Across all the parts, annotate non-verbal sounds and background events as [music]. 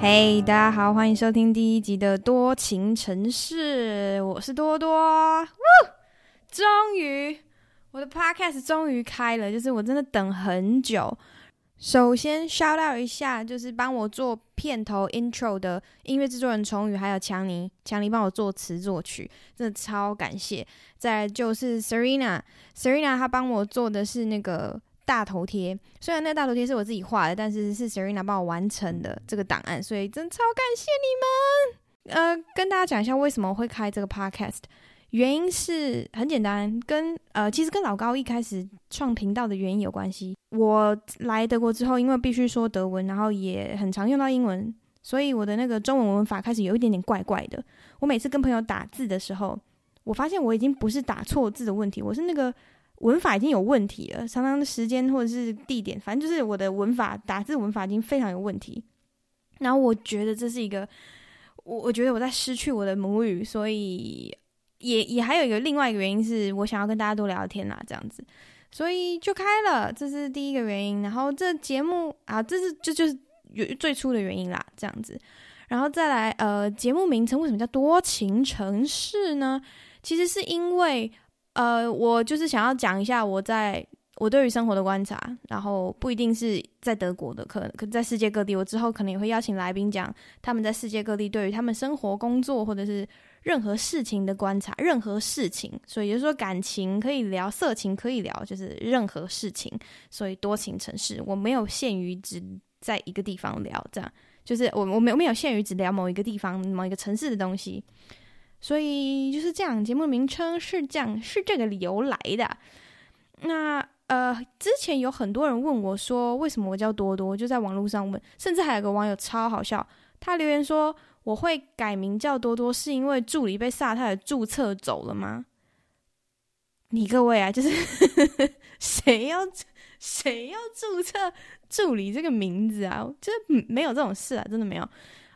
嘿大家好，欢迎收听第一集的多情城市，我是多多。呜终于，我的 podcast 终于开了，就是我真的等很久。首先 shout out 一下，就是帮我做片头 intro 的音乐制作人崇宇，还有强尼，强尼帮我作词作曲，真的超感谢。再就是 Serena，Serena 她帮我做的是那个大头贴，虽然那个大头贴是我自己画的，但是是 Serena 帮我完成的这个档案，所以真超感谢你们。呃，跟大家讲一下为什么会开这个 podcast。原因是很简单，跟呃，其实跟老高一开始创频道的原因有关系。我来德国之后，因为必须说德文，然后也很常用到英文，所以我的那个中文文法开始有一点点怪怪的。我每次跟朋友打字的时候，我发现我已经不是打错字的问题，我是那个文法已经有问题了。常常的时间或者是地点，反正就是我的文法打字文法已经非常有问题。然后我觉得这是一个，我我觉得我在失去我的母语，所以。也也还有一个另外一个原因是我想要跟大家多聊天啦，这样子，所以就开了，这是第一个原因。然后这节目啊，这是这就，就是有最初的原因啦，这样子。然后再来，呃，节目名称为什么叫多情城市呢？其实是因为，呃，我就是想要讲一下我在我对于生活的观察，然后不一定是在德国的，可可在世界各地。我之后可能也会邀请来宾讲他们在世界各地对于他们生活、工作或者是。任何事情的观察，任何事情，所以就是说感情可以聊，色情可以聊，就是任何事情。所以多情城市，我没有限于只在一个地方聊，这样就是我我没有没有限于只聊某一个地方、某一个城市的东西。所以就是这样，节目名称是这样，是这个理由来的。那呃，之前有很多人问我说，为什么我叫多多？就在网络上问，甚至还有个网友超好笑，他留言说。我会改名叫多多，是因为助理被萨泰尔注册走了吗？你各位啊，就是 [laughs] 谁要谁要注册助理这个名字啊？就是没有这种事啊，真的没有。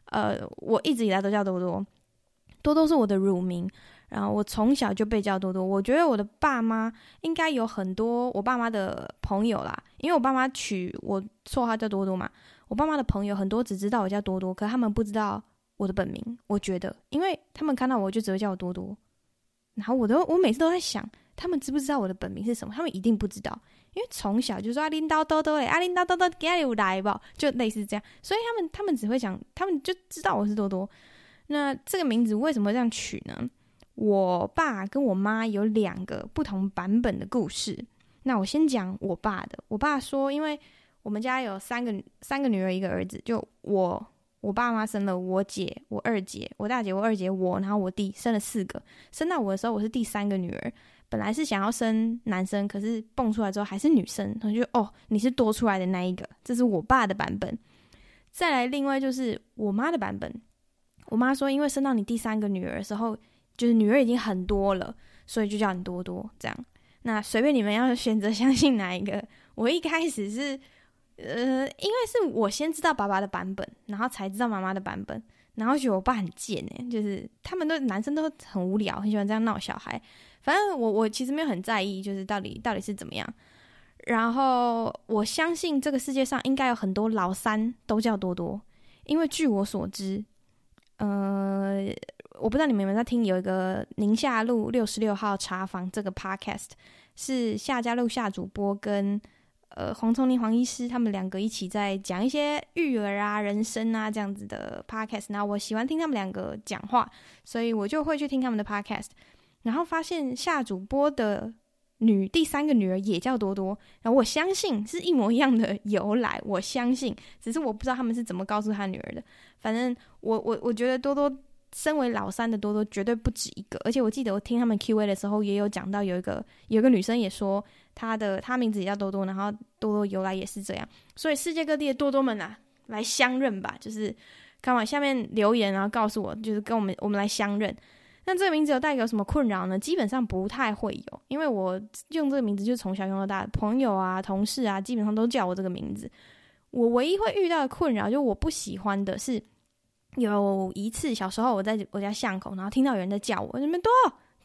呃，我一直以来都叫多多，多多是我的乳名，然后我从小就被叫多多。我觉得我的爸妈应该有很多我爸妈的朋友啦，因为我爸妈取我绰号叫多多嘛。我爸妈的朋友很多只知道我叫多多，可他们不知道。我的本名，我觉得，因为他们看到我就只会叫我多多，然后我都我每次都在想，他们知不知道我的本名是什么？他们一定不知道，因为从小就说阿林叨多多嘞，阿林叨多多给你来吧，就类似这样，所以他们他们只会讲，他们就知道我是多多。那这个名字为什么这样取呢？我爸跟我妈有两个不同版本的故事。那我先讲我爸的，我爸说，因为我们家有三个三个女儿一个儿子，就我。我爸妈生了我姐、我二姐、我大姐、我二姐、我，然后我弟生了四个。生到我的时候，我是第三个女儿。本来是想要生男生，可是蹦出来之后还是女生，他就哦，你是多出来的那一个。这是我爸的版本。再来，另外就是我妈的版本。我妈说，因为生到你第三个女儿的时候，就是女儿已经很多了，所以就叫你多多这样。那随便你们要选择相信哪一个。我一开始是。呃，因为是我先知道爸爸的版本，然后才知道妈妈的版本，然后觉得我爸很贱哎，就是他们都男生都很无聊，很喜欢这样闹小孩。反正我我其实没有很在意，就是到底到底是怎么样。然后我相信这个世界上应该有很多老三都叫多多，因为据我所知，呃，我不知道你们有没有在听，有一个宁夏路六十六号茶房这个 podcast，是夏家路夏主播跟。呃，黄瑽宁、黄医师他们两个一起在讲一些育儿啊、人生啊这样子的 podcast。那我喜欢听他们两个讲话，所以我就会去听他们的 podcast。然后发现夏主播的女第三个女儿也叫多多，然后我相信是一模一样的由来。我相信，只是我不知道他们是怎么告诉他女儿的。反正我我我觉得多多身为老三的多多绝对不止一个，而且我记得我听他们 Q&A 的时候也有讲到有一个有个女生也说。她的她名字也叫多多，然后多多由来也是这样，所以世界各地的多多们啊，来相认吧，就是看往下面留言，然后告诉我，就是跟我们我们来相认。那这个名字有带给有什么困扰呢？基本上不太会有，因为我用这个名字就是从小用到大，朋友啊、同事啊，基本上都叫我这个名字。我唯一会遇到的困扰，就我不喜欢的是，有一次小时候我在我家巷口，然后听到有人在叫我，你们多。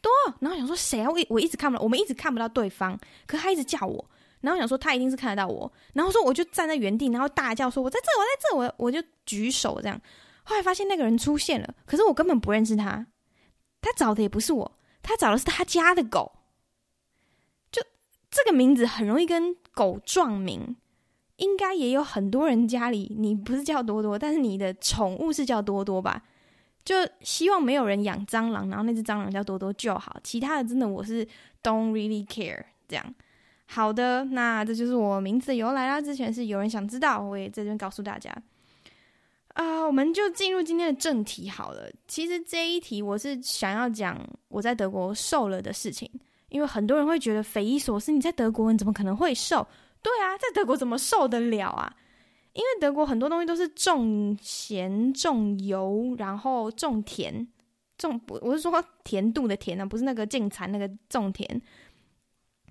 多，然后想说谁啊？我我一直看不到，我们一直看不到对方，可他一直叫我，然后想说他一定是看得到我，然后说我就站在原地，然后大叫说我在这，我在这，我我就举手这样。后来发现那个人出现了，可是我根本不认识他，他找的也不是我，他找的是他家的狗。就这个名字很容易跟狗撞名，应该也有很多人家里你不是叫多多，但是你的宠物是叫多多吧？就希望没有人养蟑螂，然后那只蟑螂叫多多就好。其他的真的我是 don't really care 这样。好的，那这就是我名字的由来啦。之前是有人想知道，我也在这边告诉大家。啊、我们就进入今天的正题好了。其实这一题我是想要讲我在德国瘦了的事情，因为很多人会觉得匪夷所思，你在德国你怎么可能会瘦？对啊，在德国怎么瘦得了啊？因为德国很多东西都是重咸、重油，然后重甜，重不我是说甜度的甜啊，不是那个进餐那个重甜。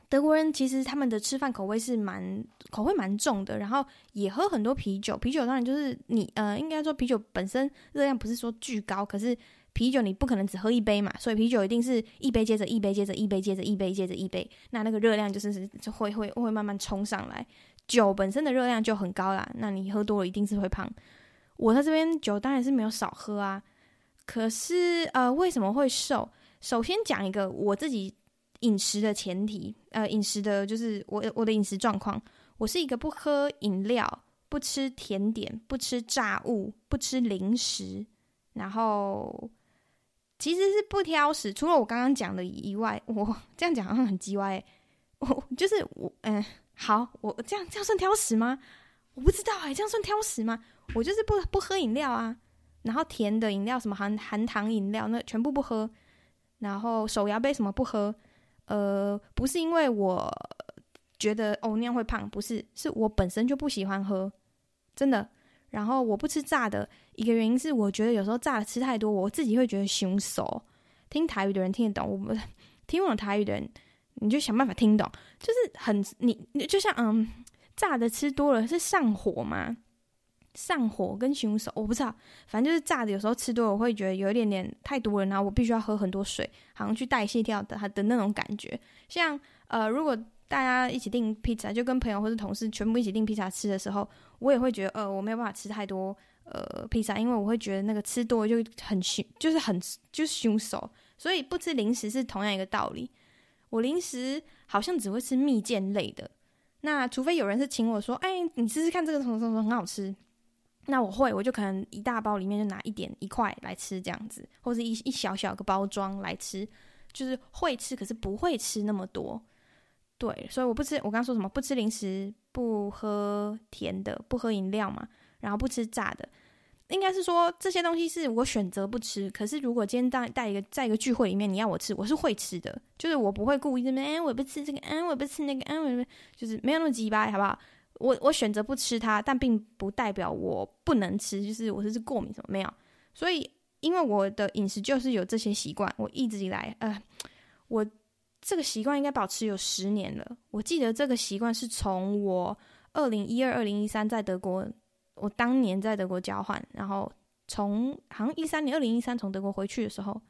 德国人其实他们的吃饭口味是蛮口味蛮重的，然后也喝很多啤酒。啤酒当然就是你呃，应该说啤酒本身热量不是说巨高，可是啤酒你不可能只喝一杯嘛，所以啤酒一定是一杯接着一杯接着一杯接着一杯接着一杯，那那个热量就是就会会会慢慢冲上来。酒本身的热量就很高啦，那你喝多了一定是会胖。我在这边酒当然是没有少喝啊，可是呃为什么会瘦？首先讲一个我自己饮食的前提，呃饮食的就是我我的饮食状况，我是一个不喝饮料、不吃甜点、不吃炸物、不吃零食，然后其实是不挑食，除了我刚刚讲的以外，我这样讲好像很鸡歪，我就是我嗯。好，我这样这样算挑食吗？我不知道哎、这样算挑食吗？我就是不不喝饮料啊，然后甜的饮料什么含含糖饮料那全部不喝，然后手摇杯什么不喝，呃，不是因为我觉得哦那样会胖，不是，是我本身就不喜欢喝，真的。然后我不吃炸的一个原因是我觉得有时候炸的吃太多，我自己会觉得凶手。听台语的人听得懂，我不听不懂台语的人。你就想办法听懂，就是很你你就像嗯，炸的吃多了是上火吗？上火跟凶手我不知道，反正就是炸的有时候吃多了我会觉得有一点点太多了，然后我必须要喝很多水，好像去代谢掉的它的那种感觉。像呃，如果大家一起订披萨，就跟朋友或是同事全部一起订披萨吃的时候，我也会觉得呃我没有办法吃太多呃披萨，因为我会觉得那个吃多就很凶，就是很就是凶手。所以不吃零食是同样一个道理。我零食好像只会吃蜜饯类的，那除非有人是请我说，哎，你试试看这个什么什么很好吃，那我会，我就可能一大包里面就拿一点一块来吃这样子，或者一一小小个包装来吃，就是会吃，可是不会吃那么多。对，所以我不吃，我刚刚说什么？不吃零食，不喝甜的，不喝饮料嘛，然后不吃炸的。应该是说这些东西是我选择不吃，可是如果今天带带一个在一个聚会里面，你要我吃，我是会吃的，就是我不会故意这边，哎，我不吃这个，嗯，我不吃那个，嗯，我，就是没有那么鸡掰，好不好？我我选择不吃它，但并不代表我不能吃，就是我是是过敏什么没有。所以因为我的饮食就是有这些习惯，我一直以来，呃，我这个习惯应该保持有十年了。我记得这个习惯是从我二零一二、二零一三在德国。我当年在德国交换，然后从好像一三年，二零一三从德国回去的时候，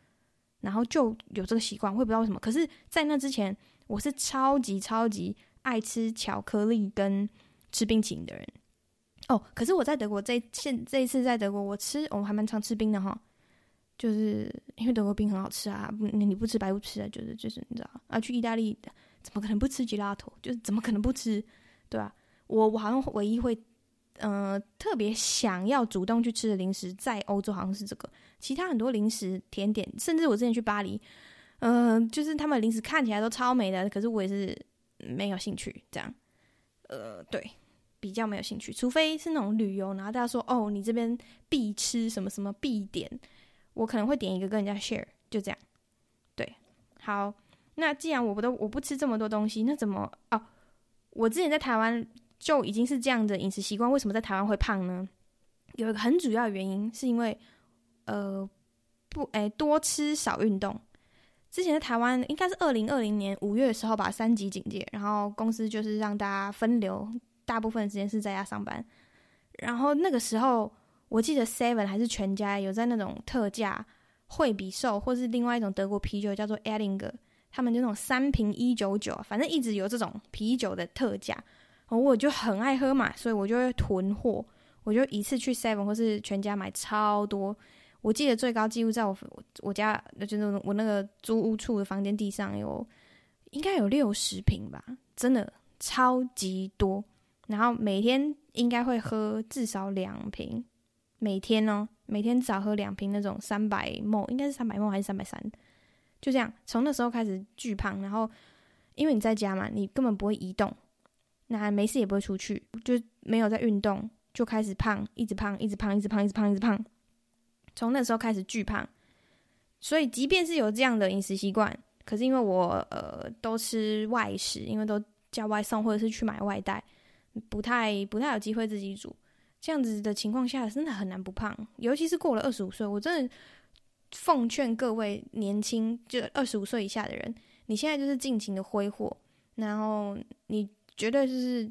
然后就有这个习惯，我也不知道为什么。可是，在那之前，我是超级超级爱吃巧克力跟吃冰淇淋的人。哦，可是我在德国这现这一次在德国，我吃我还蛮常吃冰的哈，就是因为德国冰很好吃啊，你不吃白不吃啊，就是就是你知道啊，去意大利怎么可能不吃吉拉头？就是怎么可能不吃？对啊，我我好像唯一会。呃，特别想要主动去吃的零食，在欧洲好像是这个。其他很多零食、甜点，甚至我之前去巴黎，呃，就是他们零食看起来都超美的，可是我也是没有兴趣。这样，呃，对，比较没有兴趣。除非是那种旅游，然后大家说哦，你这边必吃什么什么必点，我可能会点一个跟人家 share，就这样。对，好，那既然我不都我不吃这么多东西，那怎么哦？我之前在台湾。就已经是这样的饮食习惯，为什么在台湾会胖呢？有一个很主要的原因，是因为呃不诶、多吃少运动。之前在台湾应该是二零二零年五月的时候吧，三级警戒，然后公司就是让大家分流，大部分时间是在家上班。然后那个时候，我记得 Seven 还是全家有在那种特价惠比寿，或是另外一种德国啤酒叫做 Erdinger 他们就那种三瓶一九九，反正一直有这种啤酒的特价，我就很爱喝嘛，所以我就会囤货，我就一次去 Seven 或是全家买超多。我记得最高纪录在我我家，就是我那个租屋处的房间地上有应该有六十瓶吧，真的超级多。然后每天应该会喝至少两瓶，每天哦，每天至少喝两瓶那种三百 ml，应该是三百 ml 还是三百三？就这样，从那时候开始巨胖。然后因为你在家嘛，你根本不会移动，那没事也不会出去，就没有在运动，就开始胖，一直胖，一直胖，一直胖，一直胖，一直胖。从那时候开始巨胖，所以即便是有这样的饮食习惯，可是因为我呃都吃外食，因为都叫外送或者是去买外带。不太不太有机会自己煮，这样子的情况下真的很难不胖，尤其是过了二十五岁，我真的奉劝各位年轻就二十五岁以下的人，你现在就是尽情的挥霍，然后你绝对就是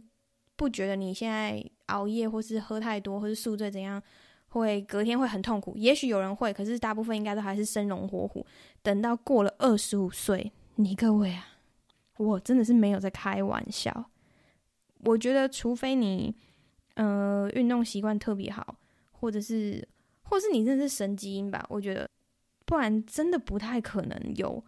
不觉得你现在熬夜或是喝太多或是宿醉怎样，会隔天会很痛苦。也许有人会，可是大部分应该都还是生龙活虎。等到过了二十五岁，你各位啊，我真的是没有在开玩笑。我觉得，除非你，呃，运动习惯特别好，或者是，或是你真的是神基因吧，我觉得，不然真的不太可能有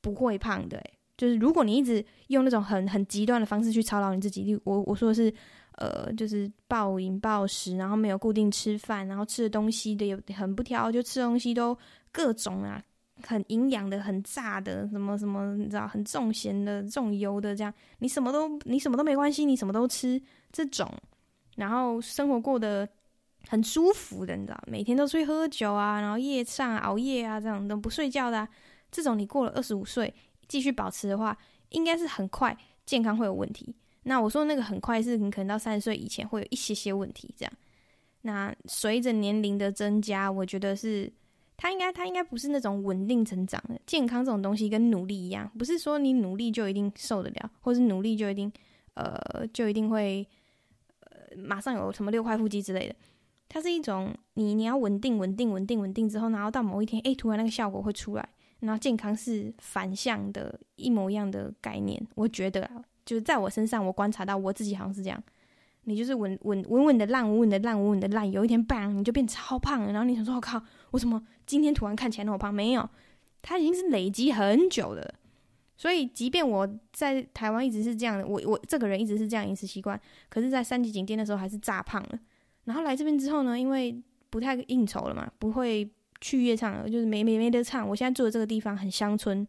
不会胖的。欸，就是如果你一直用那种很很极端的方式去操劳你自己，我我说的是，呃，就是暴饮暴食，然后没有固定吃饭，然后吃的东西的也很不挑，就吃东西都各种啊。很营养的，很炸的，什么什么，你知道，很重咸的、重油的，这样你什么都你什么都没关系，你什么都吃这种，然后生活过得很舒服的，你知道，每天都出去喝酒啊，然后夜上熬夜啊，这样都不睡觉的，这种你过了二十五岁继续保持的话，应该是很快健康会有问题。那我说那个很快是你可能到三十岁以前会有一些些问题，这样。那随着年龄的增加，我觉得是。他应该，他应该不是那种稳定成长的健康这种东西，跟努力一样，不是说你努力就一定受得了，或是努力就一定，呃，就一定会，呃，马上有什么六块腹肌之类的。它是一种你你要稳定、稳定、稳定、稳定之后，然后到某一天，哎，突然那个效果会出来，然后健康是反向的，一模一样的概念。我觉得，就是在我身上，我观察到我自己好像是这样。你就是稳稳稳稳的烂，稳稳的烂，稳稳的烂。有一天，bang，你就变超胖了。然后你想说：“我靠，我怎么今天突然看起来那么胖？”没有，它已经是累积很久的。所以，即便我在台湾一直是这样的，我我这个人一直是这样饮食习惯，可是，在三级警戒的时候还是炸胖了。然后来这边之后呢，因为不太应酬了嘛，不会去夜唱了，就是没没没得唱。我现在住的这个地方很乡村，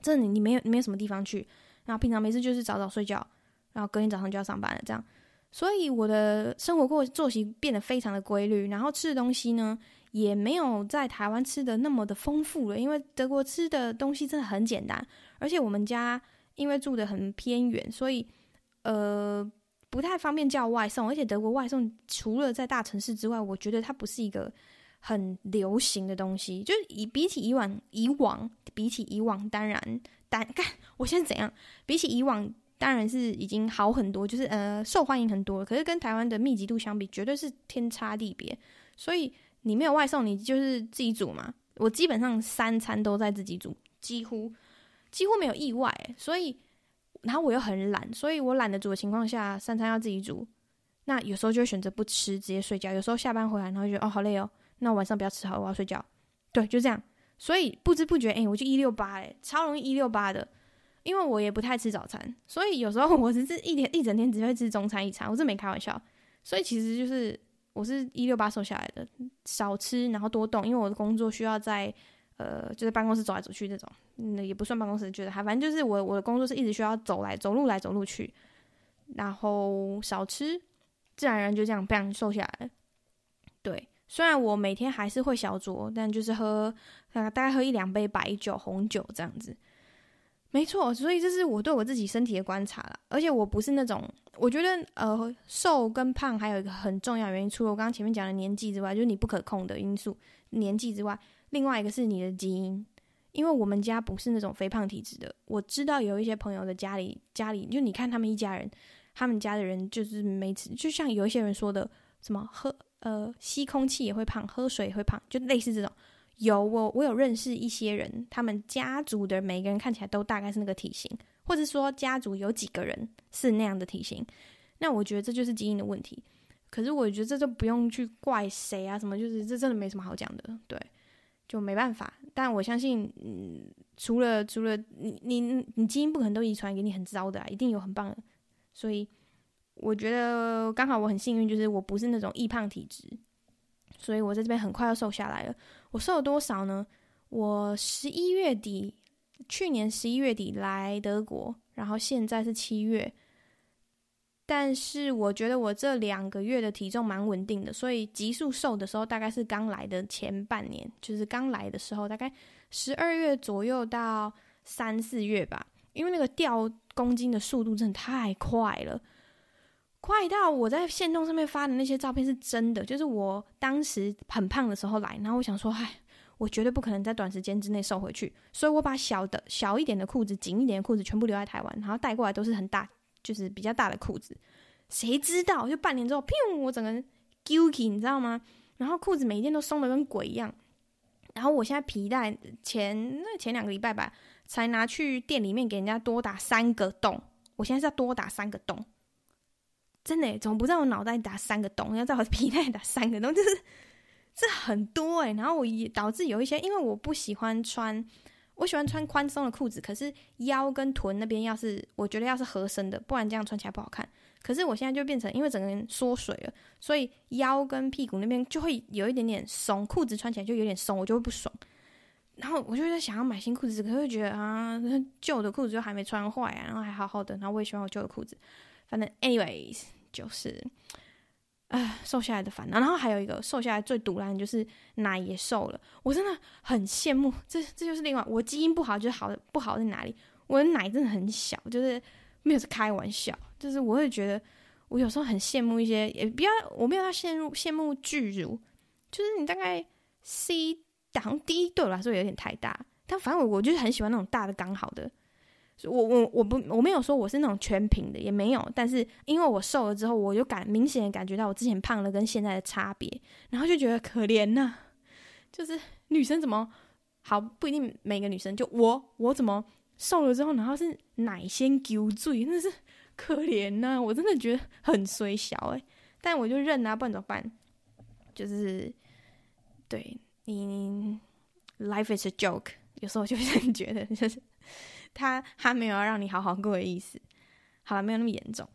这你你没有没有什么地方去。然后平常没事就是早早睡觉，然后隔天早上就要上班了，这样。所以我的生活过作息变得非常的规律，然后吃的东西呢，也没有在台湾吃的那么的丰富了。因为德国吃的东西真的很简单，而且我们家因为住的很偏远，所以呃不太方便叫外送。而且德国外送除了在大城市之外，我觉得它不是一个很流行的东西。就是以比起以往以往比起以往，当然但 [laughs] 干我现在怎样？比起以往。当然是已经好很多，就是呃受欢迎很多，可是跟台湾的密集度相比，绝对是天差地别。所以你没有外送，你就是自己煮嘛。我基本上三餐都在自己煮，几乎几乎没有意外。所以，然后我又很懒，所以我懒得煮的情况下，三餐要自己煮。那有时候就会选择不吃，直接睡觉。有时候下班回来，然后就觉得哦好累哦，那晚上不要吃好，我要睡觉。对，就这样。所以不知不觉，哎，我就一六八，哎，超容易一六八的。因为我也不太吃早餐，所以有时候 [laughs] 我只是一天一整天只会吃中餐一餐，我是没开玩笑。所以其实就是我是一六八瘦下来的，少吃然后多动，因为我的工作需要在呃就是办公室走来走去这种，那也不算办公室，觉得还反正就是我我的工作是一直需要走来走路来走路去，然后少吃，自然而然就这样这样瘦下来。对，虽然我每天还是会小酌，但就是喝大概喝一两杯白酒、红酒这样子。没错，所以这是我对我自己身体的观察了。而且我不是那种，我觉得呃，瘦跟胖还有一个很重要原因，除了我刚刚前面讲的年纪之外，就是你不可控的因素，年纪之外，另外一个是你的基因。因为我们家不是那种肥胖体质的，我知道有一些朋友的家里，家里就你看他们一家人，他们家的人就是每次，就像有一些人说的，什么喝呃吸空气也会胖，喝水也会胖，就类似这种。有我我有认识一些人，他们家族的每个人看起来都大概是那个体型，或者说家族有几个人是那样的体型，那我觉得这就是基因的问题。可是我觉得这就不用去怪谁啊，什么就是这真的没什么好讲的，对，就没办法。但我相信，嗯，除了除了你你你基因不可能都遗传给你很糟的，一定有很棒的。所以我觉得刚好我很幸运，就是我不是那种易胖体质，所以我在这边很快要瘦下来了。我瘦了多少呢？我十一月底，去年十一月底来德国，然后现在是七月。但是我觉得我这两个月的体重蛮稳定的，所以急速瘦的时候大概是刚来的前半年，就是刚来的时候，大概十二月左右到三四月吧。因为那个掉公斤的速度真的太快了，快到我在线动上面发的那些照片是真的，就是我当时很胖的时候来，然后我想说，唉，我绝对不可能在短时间之内瘦回去，所以我把小的小一点的裤子、紧一点的裤子全部留在台湾，然后带过来都是很大。就是比较大的裤子，谁知道就半年之后，砰！我整个人揪起，你知道吗？然后裤子每一件都松的跟鬼一样。然后我现在皮带前那前两个礼拜吧，才拿去店里面给人家多打三个洞。我现在是要多打三个洞，真的，总不在我脑袋打三个洞，要在我皮带打三个洞，[laughs] 就是这很多哎。然后我也导致有一些，因为我不喜欢穿。我喜欢穿宽松的裤子，可是腰跟臀那边要是我觉得要是合身的，不然这样穿起来不好看。可是我现在就变成，因为整个人缩水了，所以腰跟屁股那边就会有一点点松，裤子穿起来就有点松，我就会不爽。然后我就在想要买新裤子，可是会觉得啊，[laughs] 旧的裤子就还没穿坏啊，然后还好好的，然后我也喜欢我旧的裤子。反正，anyways，就是。啊，瘦下来的烦恼，然后还有一个瘦下来最毒烂就是奶也瘦了，我真的很羡慕。这这就是另外，我基因不好就是好的不好在哪里？我的奶真的很小，就是没有是开玩笑，就是我会觉得我有时候很羡慕一些，也不要我没有要羡慕羡慕巨乳，就是你大概 C 档第一对我来说有点太大，但反正我我就是很喜欢那种大的刚好的。我我我不我没有说我是那种全平的，也没有。但是因为我瘦了之后，我就感明显感觉到我之前胖了跟现在的差别，然后就觉得可怜呐、就是女生怎么好不一定每个女生就我我怎么瘦了之后，然后是奶先丢醉，那是可怜呐、我真的觉得很衰小诶、但我就认啊，不然怎么办？就是对你，life is a joke。有时候就是觉得，就是。他他没有要让你好好过的意思，好了，没有那么严重。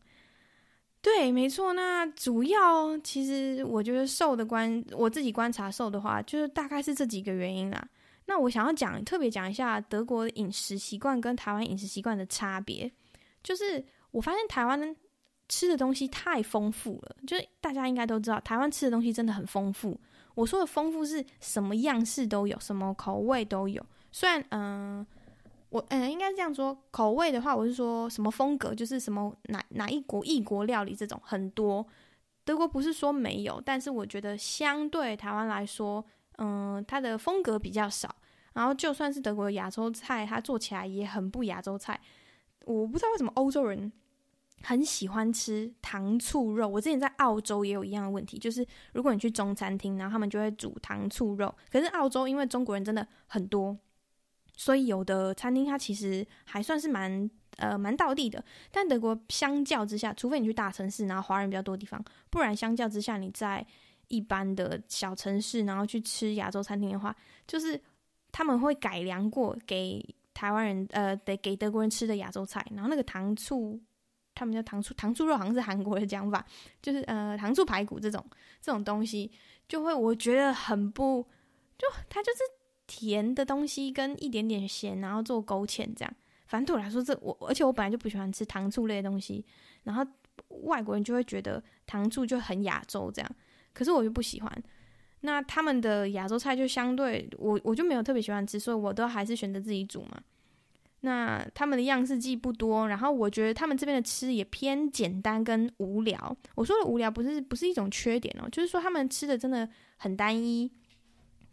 对，没错。那主要其实我觉得瘦的观，我自己观察瘦的话，就是大概是这几个原因啦。那我想要讲，特别讲一下德国饮食习惯跟台湾饮食习惯的差别。就是我发现台湾吃的东西太丰富了，就是大家应该都知道，台湾吃的东西真的很丰富。我说的丰富是什么样式都有，什么口味都有。虽然，嗯、我嗯，应该是这样说，口味的话，我是说什么风格，就是什么哪哪一国异国料理这种很多。德国不是说没有，但是我觉得相对台湾来说，嗯，它的风格比较少。然后就算是德国的亚洲菜，它做起来也很不亚洲菜。我不知道为什么欧洲人很喜欢吃糖醋肉。我之前在澳洲也有一样的问题，就是如果你去中餐厅，然后他们就会煮糖醋肉。可是澳洲因为中国人真的很多。所以有的餐厅它其实还算是蛮呃蛮道地的，但德国相较之下，除非你去大城市，然后华人比较多的地方，不然相较之下，你在一般的小城市，然后去吃亚洲餐厅的话，就是他们会改良过给台湾人呃得给德国人吃的亚洲菜，然后那个糖醋，他们叫糖醋糖醋肉，好像是韩国的讲法，就是呃糖醋排骨这种这种东西，就会我觉得很不，就它就是。甜的东西跟一点点咸，然后做勾芡这样。反正对我来说，这我而且我本来就不喜欢吃糖醋类的东西，然后外国人就会觉得糖醋就很亚洲这样，可是我就不喜欢。那他们的亚洲菜就相对我我就没有特别喜欢吃，所以我都还是选择自己煮嘛。那他们的样式既不多，然后我觉得他们这边的吃也偏简单跟无聊。我说的无聊不是不是一种缺点哦，就是说他们吃的真的很单一。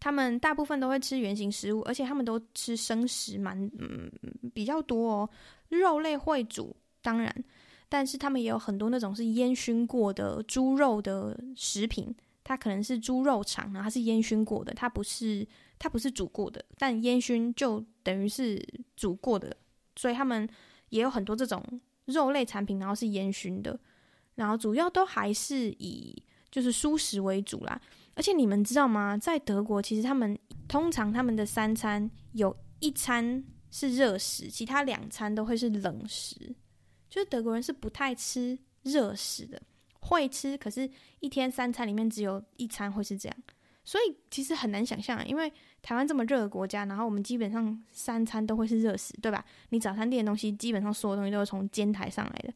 他们大部分都会吃原型食物，而且他们都吃生食蛮嗯比较多哦。肉类会煮，当然，但是他们也有很多那种是烟熏过的猪肉的食品，它可能是猪肉肠，然后它是烟熏过的，它不是它不是煮过的，但烟熏就等于是煮过的，所以他们也有很多这种肉类产品，然后是烟熏的，然后主要都还是以就是蔬食为主啦。而且你们知道吗？在德国，其实他们通常他们的三餐有一餐是热食，其他两餐都会是冷食。就是德国人是不太吃热食的，会吃，可是一天三餐里面只有一餐会是这样。所以其实很难想象，因为台湾这么热的国家，然后我们基本上三餐都会是热食，对吧？你早餐店的东西，基本上所有东西都是从煎台上来的，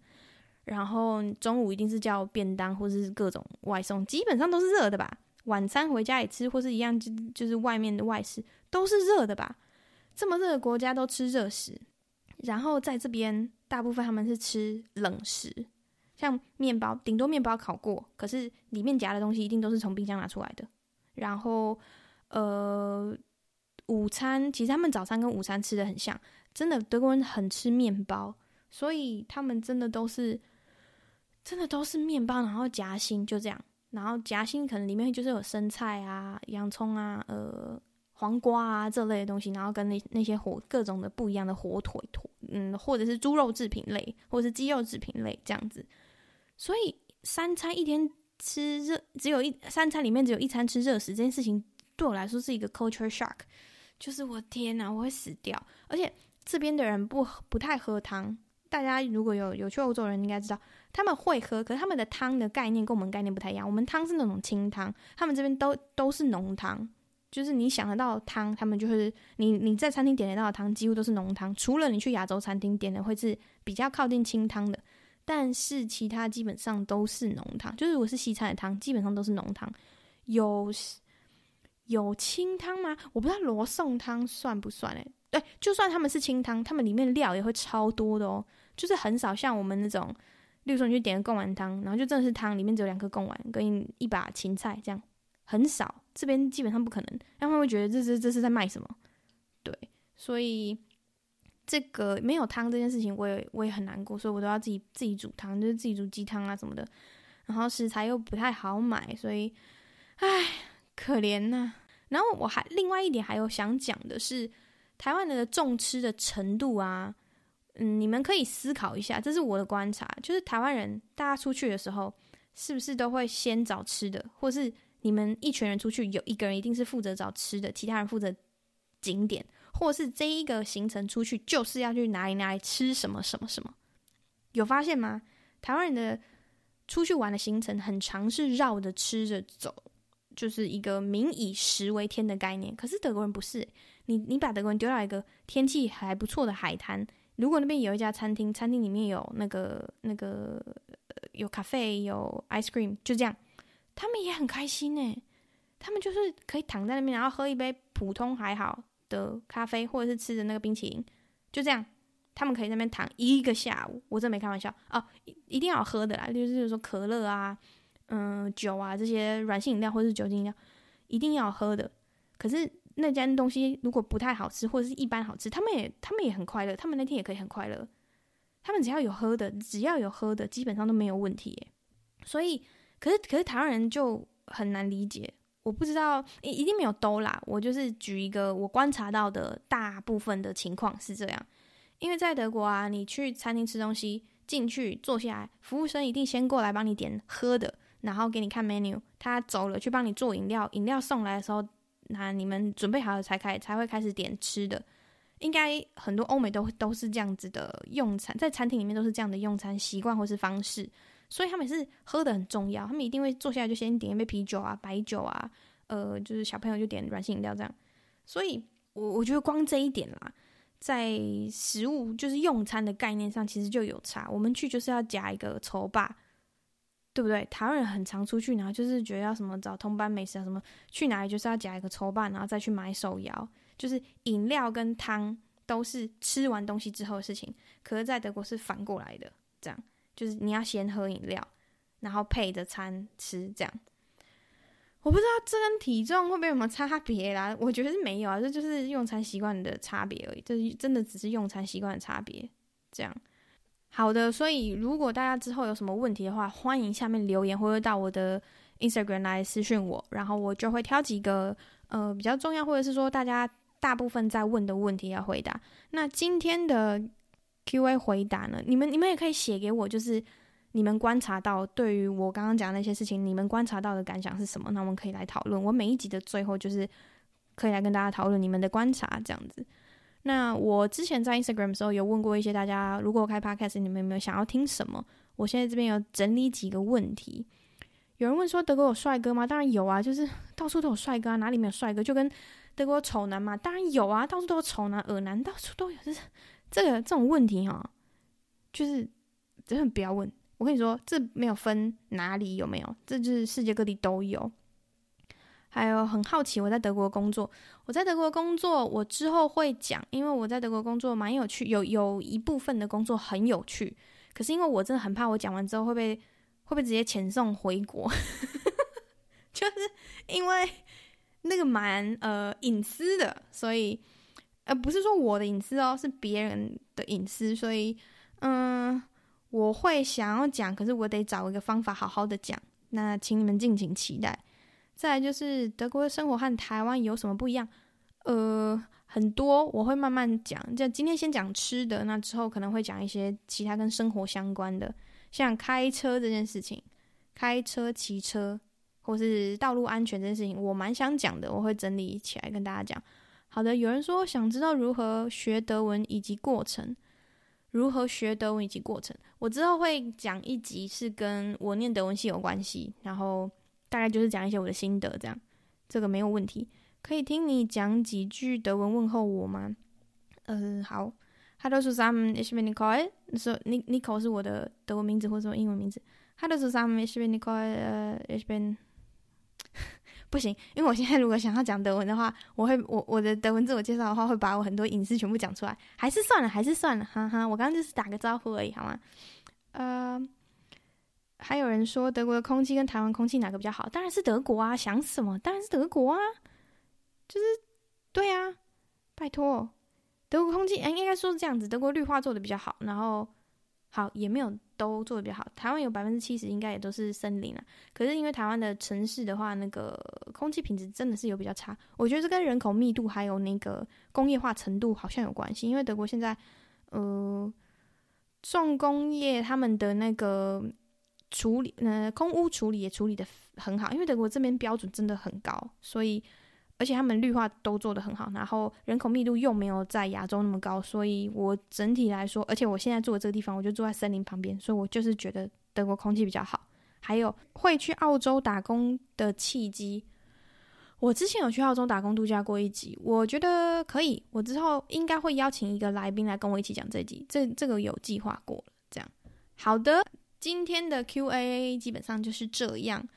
然后中午一定是叫便当或者是各种外送，基本上都是热的吧？晚餐回家里吃，或是一样就就是外面的外食都是热的吧？这么热的国家都吃热食，然后在这边大部分他们是吃冷食，像面包，顶多面包烤过，可是里面夹的东西一定都是从冰箱拿出来的。然后，呃，午餐其实他们早餐跟午餐吃的很像，真的德国人很吃面包，所以他们真的都是真的都是面包，然后夹心就这样。然后夹心可能里面就是有生菜啊、洋葱啊、呃、黄瓜啊这类的东西，然后跟那那些火各种的不一样的火腿，嗯，或者是猪肉制品类，或者是鸡肉制品类这样子。所以三餐一天吃热，只有一三餐里面只有一餐吃热食，这件事情对我来说是一个 culture shock，就是我天哪，我会死掉。而且这边的人不不太喝汤。大家如果有有去欧洲人应该知道，他们会喝，可是他们的汤的概念跟我们概念不太一样。我们汤是那种清汤，他们这边都都是浓汤，就是你想得到汤，他们就是你你在餐厅点得到的汤几乎都是浓汤，除了你去亚洲餐厅点的会是比较靠近清汤的，但是其他基本上都是浓汤。就是如果是西餐的汤，基本上都是浓汤。有有清汤吗？我不知道罗宋汤算不算诶、欸，对，就算他们是清汤，他们里面料也会超多的哦。就是很少像我们那种，例如说你去点个贡丸汤，然后就真的是汤，里面只有两颗贡丸跟一把芹菜这样，很少。这边基本上不可能，他们会觉得这是这是在卖什么？对，所以这个没有汤这件事情，我也我也很难过，所以我都要自己自己煮汤，就是自己煮鸡汤啊什么的。然后食材又不太好买，所以，唉，可怜呐、然后我还另外一点还有想讲的是，台湾人的重吃的程度啊。嗯，你们可以思考一下，这是我的观察，就是台湾人大家出去的时候，是不是都会先找吃的，或是你们一群人出去，有一个人一定是负责找吃的，其他人负责景点，或是这一个行程出去就是要去哪里哪里吃什么什么什么，有发现吗？台湾人的出去玩的行程很常是绕着吃着走，就是一个民以食为天的概念。可是德国人不是，你你把德国人丢到一个天气还不错的海滩。如果那边有一家餐厅，餐厅里面有那个那个有咖啡有 ice cream，就这样，他们也很开心呢。他们就是可以躺在那边，然后喝一杯普通还好的咖啡，或者是吃的那个冰淇淋，就这样，他们可以在那边躺一个下午。我真没开玩笑哦，一定要喝的啦，就是说可乐啊，嗯，酒啊这些软性饮料或者是酒精饮料，一定要喝的。可是。那家东西如果不太好吃，或者是一般好吃，他们也他们也很快乐，他们那天也可以很快乐。他们只要有喝的，只要有喝的，基本上都没有问题。所以，可是可是台湾人就很难理解，我不知道，一一定没有都啦。我就是举一个我观察到的大部分的情况是这样，因为在德国啊，你去餐厅吃东西，进去坐下来，服务生一定先过来帮你点喝的，然后给你看 menu，他走了去帮你做饮料，饮料送来的时候。那你们准备好了才开才会开始点吃的，应该很多欧美都都是这样子的用餐，在餐厅里面都是这样的用餐习惯或是方式，所以他们是喝的很重要，他们一定会坐下来就先点一杯啤酒啊、白酒啊，呃，就是小朋友就点软性饮料这样，所以我我觉得光这一点啦，在食物就是用餐的概念上其实就有差，我们去就是要夹一个筹吧。对不对？台湾人很常出去，然后就是觉得要什么找通班美食啊，什么去哪里就是要夹一个抽办，然后再去买手摇，就是饮料跟汤都是吃完东西之后的事情。可是，在德国是反过来的，这样就是你要先喝饮料，然后配着餐吃，这样。我不知道这跟体重会不会有什么差别啦？我觉得是没有啊，这就是用餐习惯的差别而已，这是真的只是用餐习惯的差别，这样。好的，所以如果大家之后有什么问题的话，欢迎下面留言或者到我的 Instagram 来私讯我，然后我就会挑几个呃比较重要，或者是说大家大部分在问的问题要回答。那今天的 Q&A 回答呢，你们你们也可以写给我，就是你们观察到对于我刚刚讲那些事情，你们观察到的感想是什么？那我们可以来讨论。我每一集的最后就是可以来跟大家讨论你们的观察，这样子。那我之前在 Instagram 的时候有问过一些大家，如果开 Podcast，你们有没有想要听什么？我现在这边有整理几个问题。有人问说德国有帅哥吗？当然有啊，就是 [laughs] 到处都有帅哥啊，哪里没有帅哥？就跟德国丑男嘛，当然有啊，到处都有丑男、恶男，到处都有。就是这个这种问题哈，就是真的不要问。我跟你说，这没有分哪里有没有，这就是世界各地都有。还有很好奇，我在德国工作，我在德国工作，我之后会讲，因为我在德国工作蛮有趣，有有一部分的工作很有趣，可是因为我真的很怕我讲完之后会被会被直接遣送回国，[laughs] 就是因为那个蛮呃隐私的，所以呃不是说我的隐私哦，是别人的隐私，所以嗯、我会想要讲，可是我得找一个方法好好的讲，那请你们敬请期待。再来就是德国的生活和台湾有什么不一样？呃，很多我会慢慢讲。就今天先讲吃的，那之后可能会讲一些其他跟生活相关的，像开车这件事情，开车、骑车或是道路安全这件事情，我蛮想讲的，我会整理起来跟大家讲。好的，有人说想知道如何学德文以及过程，如何学德文以及过程，我之后会讲一集是跟我念德文系有关系，然后。大概就是讲一些我的心得，这样，这个没有问题。可以听你讲几句德文问候我吗？嗯、呃，好。Hallo zusammen, ich bin Nicole。说，Nicole 是我的德文名字或者说英文名字。Hallo zusammen, ich bin Nicole。呃，ich bin 不行，因为我现在如果想要讲德文的话，我会我我的德文自我介绍的话，会把我很多隐私全部讲出来。还是算了，还是算了，哈哈。我刚刚就是打个招呼而已，好吗？呃。还有人说德国的空气跟台湾空气哪个比较好？当然是德国啊！想什么？当然是德国啊！就是对啊，拜托，德国空气，哎，应该说是这样子，德国绿化做的比较好，然后好也没有都做的比较好。台湾有百分之七十应该也都是森林啊，可是因为台湾的城市的话，那个空气品质真的是有比较差。我觉得这跟人口密度还有那个工业化程度好像有关系，因为德国现在呃重工业他们的那个。处理呃空污处理也处理得很好，因为德国这边标准真的很高，所以而且他们绿化都做得很好，然后人口密度又没有在亚洲那么高，所以我整体来说，而且我现在住的这个地方，我就住在森林旁边，所以我就是觉得德国空气比较好。还有会去澳洲打工的契机，我之前有去澳洲打工度假过一集，我觉得可以，我之后应该会邀请一个来宾来跟我一起讲这集，这这个有计划过了，这样好的。今天的 Q&A 基本上就是这样。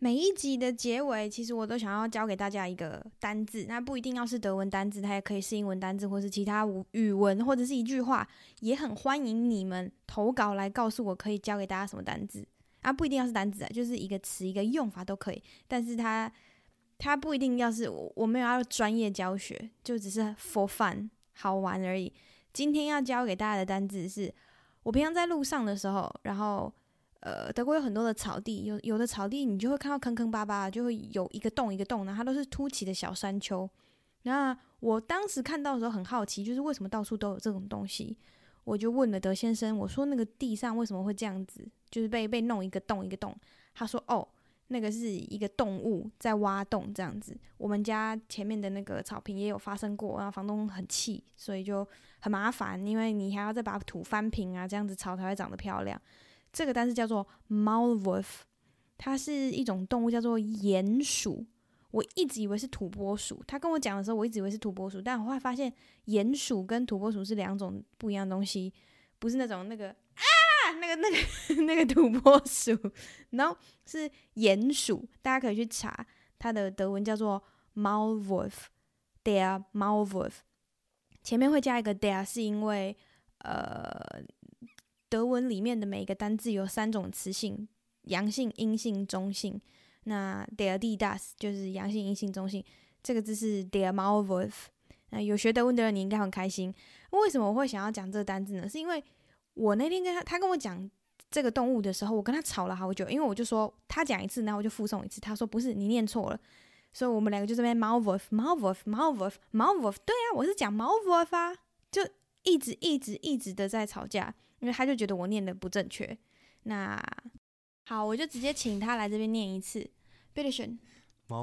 每一集的结尾，其实我都想要教给大家一个单字，那不一定要是德文单字，它也可以是英文单字，或是其他语文，或者是一句话。也很欢迎你们投稿来告诉我，可以教给大家什么单字啊？不一定要是单字啊，就是一个词、一个用法都可以。但是它它不一定要是我，我没有要专业教学，就只是 for fun 好玩而已。今天要教给大家的单字是。我平常在路上的时候，然后，呃，德国有很多的草地，有有的草地你就会看到坑坑巴巴，就会有一个洞一个洞，然后它都是凸起的小山丘。那我当时看到的时候很好奇，就是为什么到处都有这种东西？我就问了德先生，我说那个地上为什么会这样子，就是被被弄一个洞一个洞？他说哦。那个是一个动物在挖洞这样子，我们家前面的那个草坪也有发生过，然后房东很气，所以就很麻烦，因为你还要再把土翻平啊，这样子草才会长得漂亮。这个单词叫做 Maulwurf，它是一种动物，叫做鼹鼠。我一直以为是土拨鼠，他跟我讲的时候，我一直以为是土拨鼠，但我后来发现鼹鼠跟土拨鼠是两种不一样的东西，不是那种那个啊。那个、[laughs] 那个、那个土拨鼠，然后是鼹鼠，大家可以去查，它的德文叫做 Maulwurf，der Maulwurf，前面会加一个 der，是因为呃，德文里面的每一个单字有三种词性，阳性、阴性、中性。那 der die das 就是阳性、阴性、中性，这个字是 der Maulwurf。那有学德文的人，你应该很开心。为什么我会想要讲这个单字呢？是因为我那天跟他，他跟我讲这个动物的时候，我跟他吵了好久，因为我就说他讲一次，然后我就复诵一次。他说不是，你念错了，所以我们两个就这边 Maulwurf，Maulwurf，Maulwurf，Maulwurf，对啊，我是讲 Malwolf 啊，就一直一直一直的在吵架，因为他就觉得我念的不正确。那好，我就直接请他来这边念一次，Bitte schön。[laughs]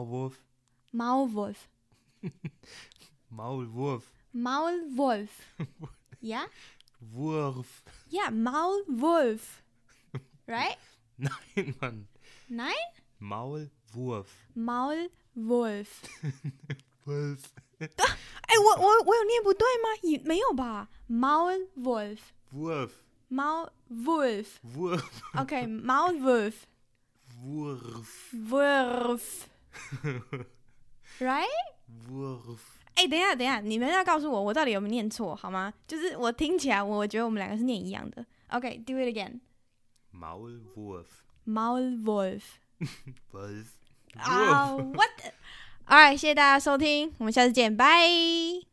[laughs] Maulwurf，Maulwurf，Maulwurf，Yeah，Maulwurf，Right？Nein，Mann。Nein？Maulwurf，Maulwurf。哎，我我我有念不对吗？也没有吧？Maulwurf。Wurf。Maulwurf。Wurf。OK. Maulwolf. Wolf. Wolf. right. Wolf.。哎，等一下，等一下，你们要告诉我，我到底有没有念错，好吗？就是我听起来，我觉得我们两个是念一样的。OK，do it again。Maulwurf。Maulwurf。Wolf。啊，what？Alright，谢谢大家收听，我们下次见，拜。